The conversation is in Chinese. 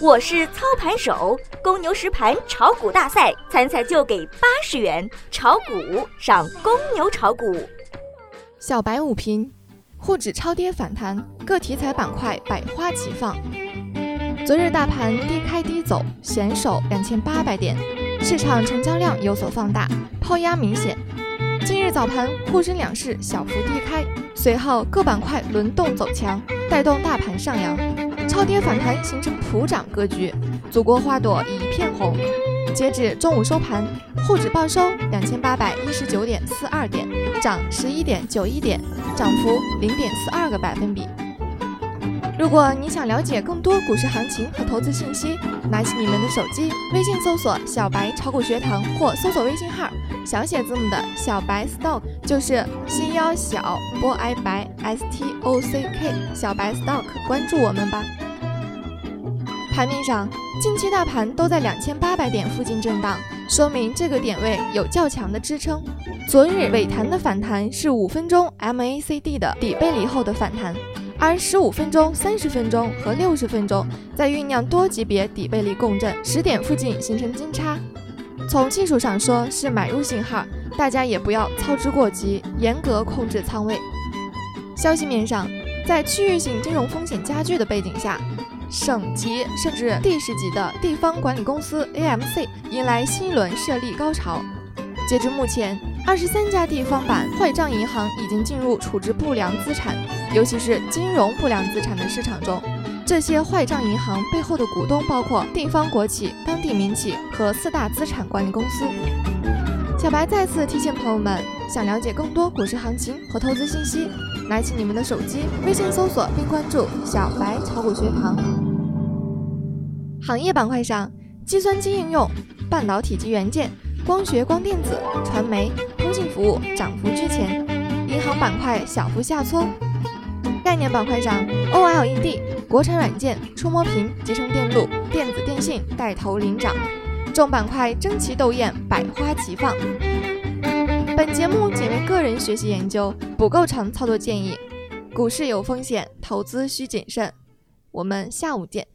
我是操盘手，公牛实盘炒股大赛参赛就给八十元，炒股上公牛炒股。小白午评：沪指超跌反弹，各题材板块百花齐放。昨日大盘低开低走，险守两千八百点，市场成交量有所放大，抛压明显。今日早盘沪深两市小幅低开，随后各板块轮动走强，带动大盘上扬。超跌反弹形成普涨格局，祖国花朵一片红。截止中午收盘，沪指报收两千八百一十九点四二点，涨十一点九一点，涨幅零点四二个百分比。如果你想了解更多股市行情和投资信息，拿起你们的手机，微信搜索“小白炒股学堂”或搜索微信号小写字母的小白 stock，就是新腰小波 i 白 s t o c k 小白 stock，关注我们吧。盘面上，近期大盘都在两千八百点附近震荡，说明这个点位有较强的支撑。昨日尾盘的反弹是五分钟 MACD 的底背离后的反弹。而十五分钟、三十分钟和六十分钟在酝酿多级别底背离共振，十点附近形成金叉。从技术上说是买入信号，大家也不要操之过急，严格控制仓位。消息面上，在区域性金融风险加剧的背景下，省级甚至地市级的地方管理公司 AMC 迎来新一轮设立高潮。截至目前，二十三家地方版坏账银行已经进入处置不良资产，尤其是金融不良资产的市场中。这些坏账银行背后的股东包括地方国企、当地民企和四大资产管理公司。小白再次提醒朋友们，想了解更多股市行情和投资信息，拿起你们的手机，微信搜索并关注“小白炒股学堂”。行业板块上，计算机应用、半导体及元件。光学光电子、传媒、通信服务涨幅居前，银行板块小幅下挫。概念板块上，OLED、国产软件、触摸屏、集成电路、电子电信带头领涨，众板块争奇斗艳，百花齐放。本节目仅为个人学习研究，不构成操作建议。股市有风险，投资需谨慎。我们下午见。